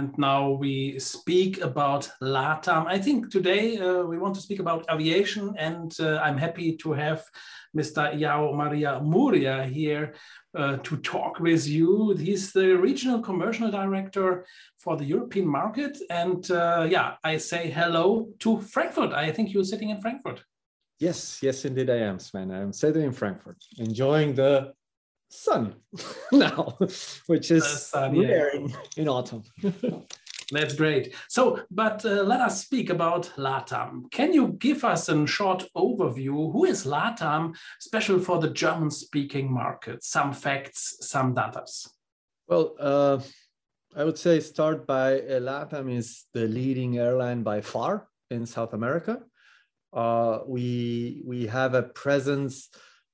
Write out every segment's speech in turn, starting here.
and now we speak about LATAM. I think today uh, we want to speak about aviation, and uh, I'm happy to have Mr. João Maria Muria here uh, to talk with you. He's the regional commercial director for the European market. And uh, yeah, I say hello to Frankfurt. I think you're sitting in Frankfurt. Yes, yes, indeed I am, Sven. I'm sitting in Frankfurt, enjoying the sun now, which is sun, rare yeah. in, in autumn. That's great. So, but uh, let us speak about LATAM. Can you give us a short overview? Who is LATAM, special for the German speaking market? Some facts, some data. Well, uh, I would say start by uh, LATAM is the leading airline by far in South America. Uh, we, we have a presence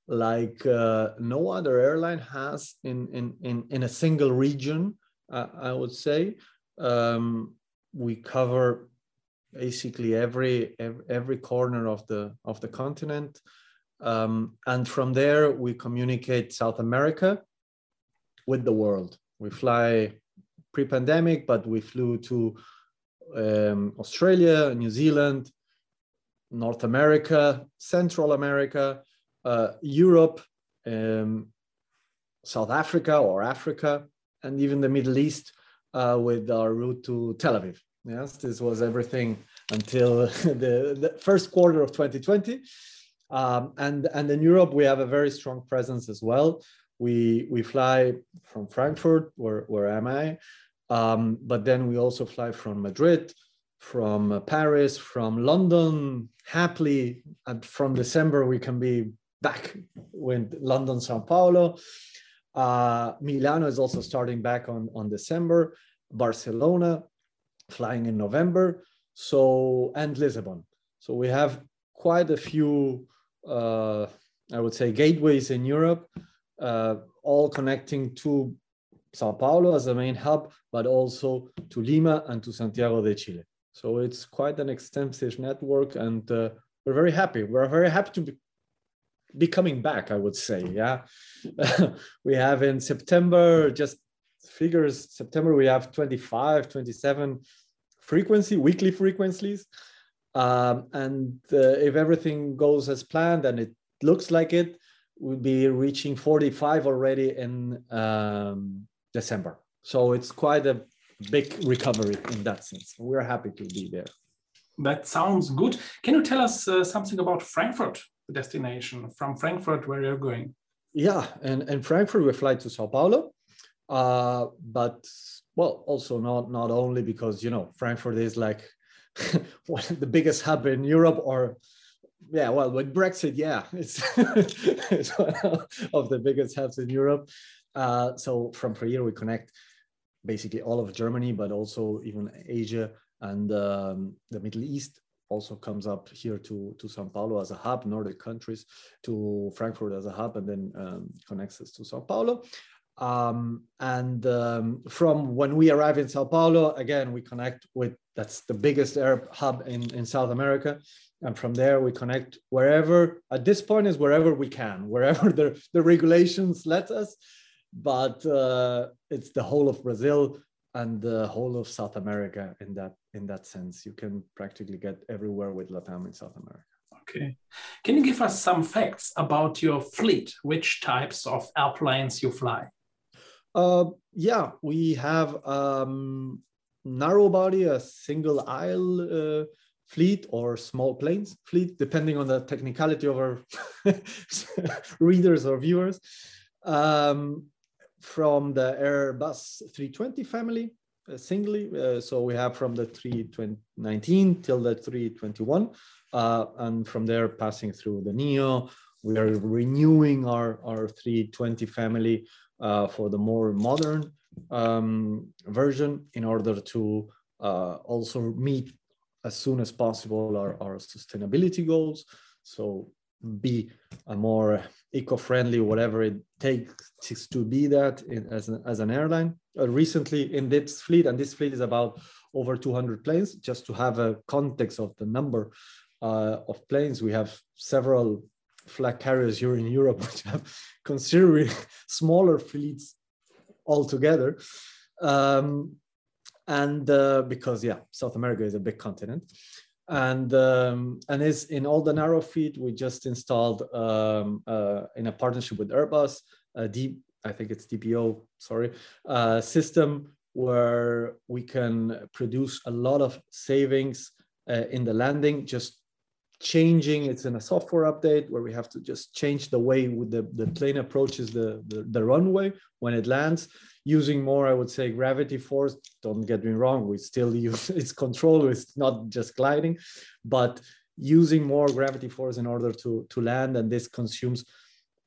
like uh, no other airline has in, in, in, in a single region, uh, I would say. Um, we cover basically every, every, every corner of the of the continent, um, and from there we communicate South America with the world. We fly pre-pandemic, but we flew to um, Australia, New Zealand, North America, Central America, uh, Europe, um, South Africa or Africa, and even the Middle East uh, with our route to Tel Aviv. Yes, this was everything until the, the first quarter of 2020. Um, and, and in Europe, we have a very strong presence as well. We, we fly from Frankfurt, where, where am I? Um, but then we also fly from Madrid, from Paris, from London. Happily, from December, we can be back with London, Sao Paulo. Uh, Milano is also starting back on, on December, Barcelona flying in November, so and Lisbon. So we have quite a few, uh, I would say, gateways in Europe, uh, all connecting to Sao Paulo as the main hub, but also to Lima and to Santiago de Chile. So it's quite an extensive network, and uh, we're very happy. We're very happy to be, be coming back, I would say. Yeah. we have in September, just figures, September, we have 25, 27 frequency, weekly frequencies. Um, and uh, if everything goes as planned and it looks like it, we'll be reaching 45 already in um, December. So it's quite a big recovery in that sense. We're happy to be there. That sounds good. Can you tell us uh, something about Frankfurt? Destination from Frankfurt where you're going? Yeah, and, and Frankfurt we fly to Sao Paulo, uh, but well, also not not only because you know Frankfurt is like one of the biggest hub in Europe, or yeah, well, with Brexit, yeah, it's, it's one of the biggest hubs in Europe. Uh, so from here we connect basically all of Germany, but also even Asia and um, the Middle East also comes up here to, to Sao Paulo as a hub, Nordic countries to Frankfurt as a hub, and then um, connects us to Sao Paulo. Um, and um, from when we arrive in Sao Paulo, again, we connect with that's the biggest air hub in, in South America. And from there, we connect wherever, at this point, is wherever we can, wherever the, the regulations let us. But uh, it's the whole of Brazil and the whole of South America in that in that sense. You can practically get everywhere with LATAM in South America. Okay. Can you give us some facts about your fleet? Which types of airplanes you fly? Uh, yeah, we have um, narrow body, a single aisle uh, fleet, or small planes fleet, depending on the technicality of our readers or viewers. Um, from the Airbus 320 family uh, singly. Uh, so we have from the 319 till the 321. Uh, and from there, passing through the NEO, we are renewing our, our 320 family uh, for the more modern um, version in order to uh, also meet as soon as possible our, our sustainability goals. So be a more eco-friendly, whatever it takes to be that in, as, an, as an airline. Uh, recently in this fleet, and this fleet is about over 200 planes, just to have a context of the number uh, of planes, we have several flag carriers here in Europe, which have considerably smaller fleets altogether. Um, and uh, because yeah, South America is a big continent, and um, and is in all the narrow feed we just installed um, uh, in a partnership with Airbus, a deep I think it's DPO, sorry, uh, system where we can produce a lot of savings uh, in the landing, just changing, it's in a software update where we have to just change the way the, the plane approaches the, the, the runway when it lands using more, I would say, gravity force. Don't get me wrong, we still use its control, it's not just gliding, but using more gravity force in order to, to land, and this consumes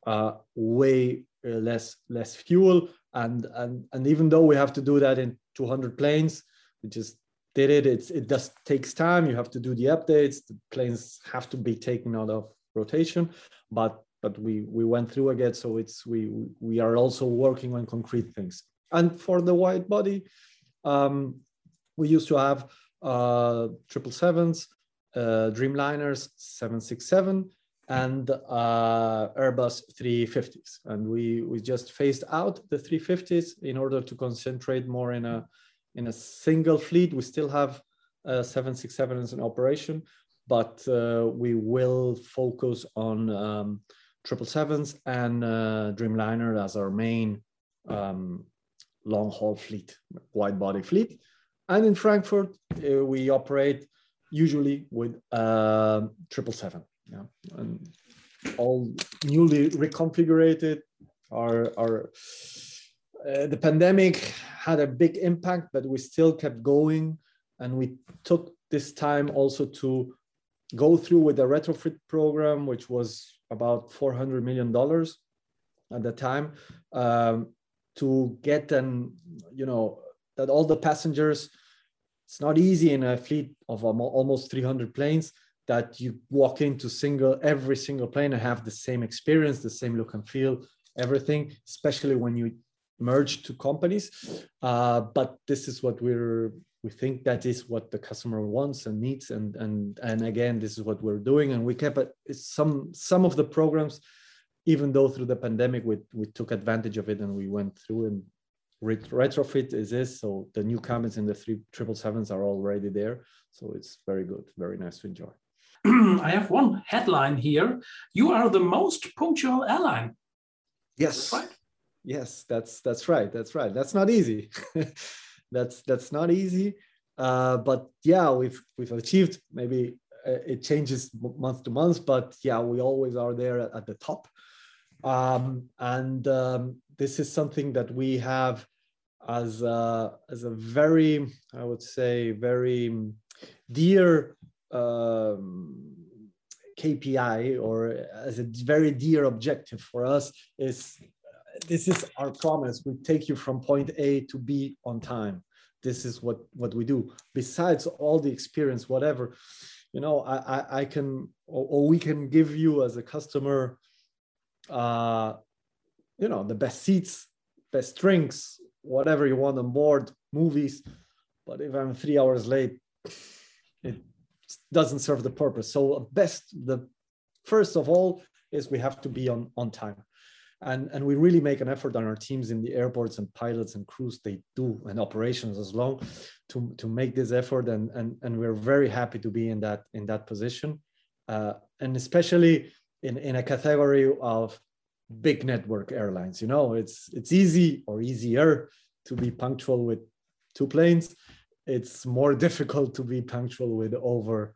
uh, way uh, less less fuel. And, and, and even though we have to do that in 200 planes, we just did it. It's, it just takes time. You have to do the updates. The planes have to be taken out of rotation, but but we we went through again. So it's we we are also working on concrete things. And for the wide body, um, we used to have uh, triple sevens, uh, Dreamliners, seven six seven, and uh, Airbus 350s. And we, we just phased out the 350s in order to concentrate more in a, in a single fleet. We still have uh, 767s in operation, but uh, we will focus on um, 777s and uh, Dreamliner as our main um, long haul fleet, wide body fleet. And in Frankfurt, uh, we operate usually with uh, 777 yeah, and all newly reconfigured. are, our uh, the pandemic had a big impact, but we still kept going, and we took this time also to go through with the retrofit program, which was about 400 million dollars at the time, um, to get and you know that all the passengers. It's not easy in a fleet of almost 300 planes that you walk into single every single plane and have the same experience, the same look and feel, everything, especially when you merge two companies. Uh, but this is what we're we think that is what the customer wants and needs and and and again this is what we're doing and we kept it some some of the programs even though through the pandemic we, we took advantage of it and we went through and retrofit is this so the new cabins in the three triple sevens are already there so it's very good very nice to enjoy I have one headline here. You are the most punctual airline. Yes. Right. Yes, that's that's right. That's right. That's not easy. that's that's not easy. Uh, but yeah, we've we've achieved. Maybe uh, it changes month to month, but yeah, we always are there at, at the top. Um, and um, this is something that we have as a, as a very, I would say, very dear um, KPI or as a very dear objective for us is this is our promise. We take you from point A to B on time. This is what what we do. Besides all the experience, whatever, you know, I I, I can or, or, we can give you as a customer, uh, you know, the best seats, best drinks, whatever you want on board, movies. But if I'm three hours late, it doesn't serve the purpose. So best, the first of all is we have to be on, on time. And, and we really make an effort on our teams in the airports and pilots and crews. They do and operations as long to, to make this effort. And, and, and we're very happy to be in that in that position. Uh, and especially in, in a category of big network airlines you know it's it's easy or easier to be punctual with two planes. It's more difficult to be punctual with over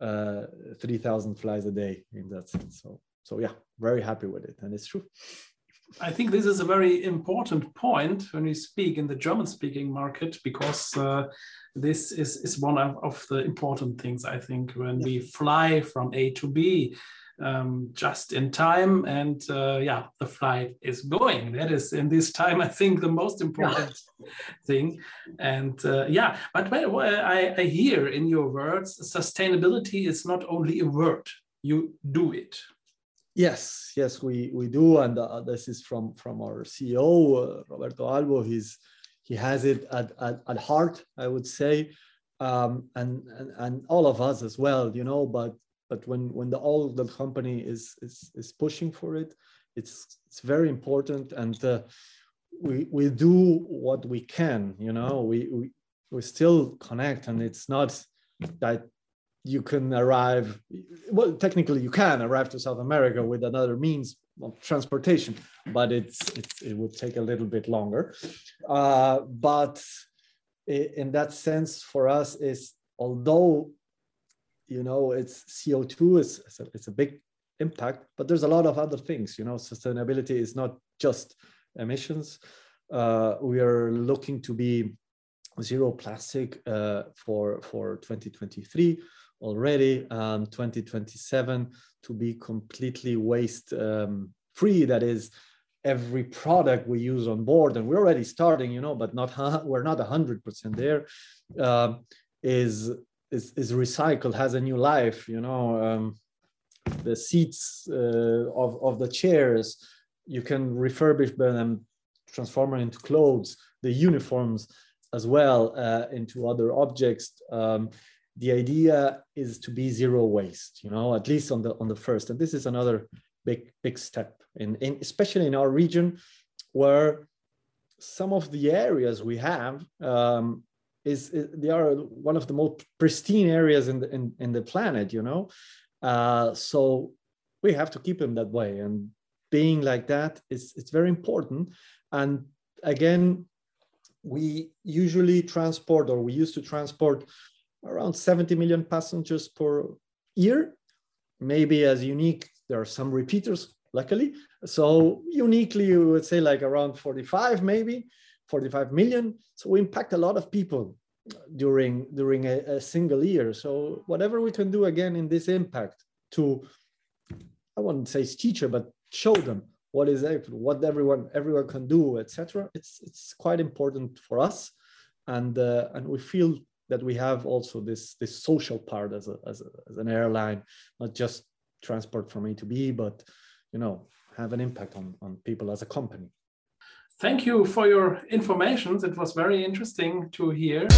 uh, 3000 flies a day in that sense. So so yeah very happy with it and it's true. I think this is a very important point when we speak in the German speaking market because uh, this is, is one of, of, the important things I think when we fly from A to B um, just in time and uh, yeah the flight is going. That is in this time i think the most important thing. And uh, yeah but I, I hear in your words sustainability is not only a word you do it yes yes we we do. And uh, this is from from our ceo uh, roberto alvo. He's he has it at, at, at heart i would say. Um, and, and and all of us as well you know but but when when the all the company is is is pushing for it it's it's very important. And uh, we we do what we can you know. We, we we still connect and it's not that you can arrive well technically you can arrive to south america with another means of transportation but it's, it's it would take a little bit longer. Uh, but in that sense for us is although you know it's co2 is it's a, it's a big impact but there's a lot of other things you know sustainability is not just emissions. Uh, we are looking to be zero plastic uh, for for 2023 already um, 2027 to be completely waste um, free that is every product we use on board and we're already starting you know but not we're not 100% there uh, is is is recycled has a new life you know um, the seats uh, of, of the chairs you can refurbish them transform them into clothes the uniforms as well uh, into other objects. Um, the idea is to be zero waste, you know, at least on the on the first. And this is another big big step in, in especially in our region, where some of the areas we have um, is, is, they are one of the most pristine areas in the in, in the planet, you know. Uh, so we have to keep them that way, and being like that is it's very important. And again, we usually transport or we used to transport around 70 million passengers per year. Maybe as unique, there are some repeaters, luckily. So uniquely, you would say like around 45, maybe 45 million. So we impact a lot of people during during a, a single year. So whatever we can do again in this impact to, I wouldn't say teacher, but show them what is what everyone everyone can do, etc. It's it's quite important for us, and uh, and we feel that we have also this this social part as a, as, a, as an airline, not just transport from A to B, but you know have an impact on on people as a company. Thank you for your information. It was very interesting to hear.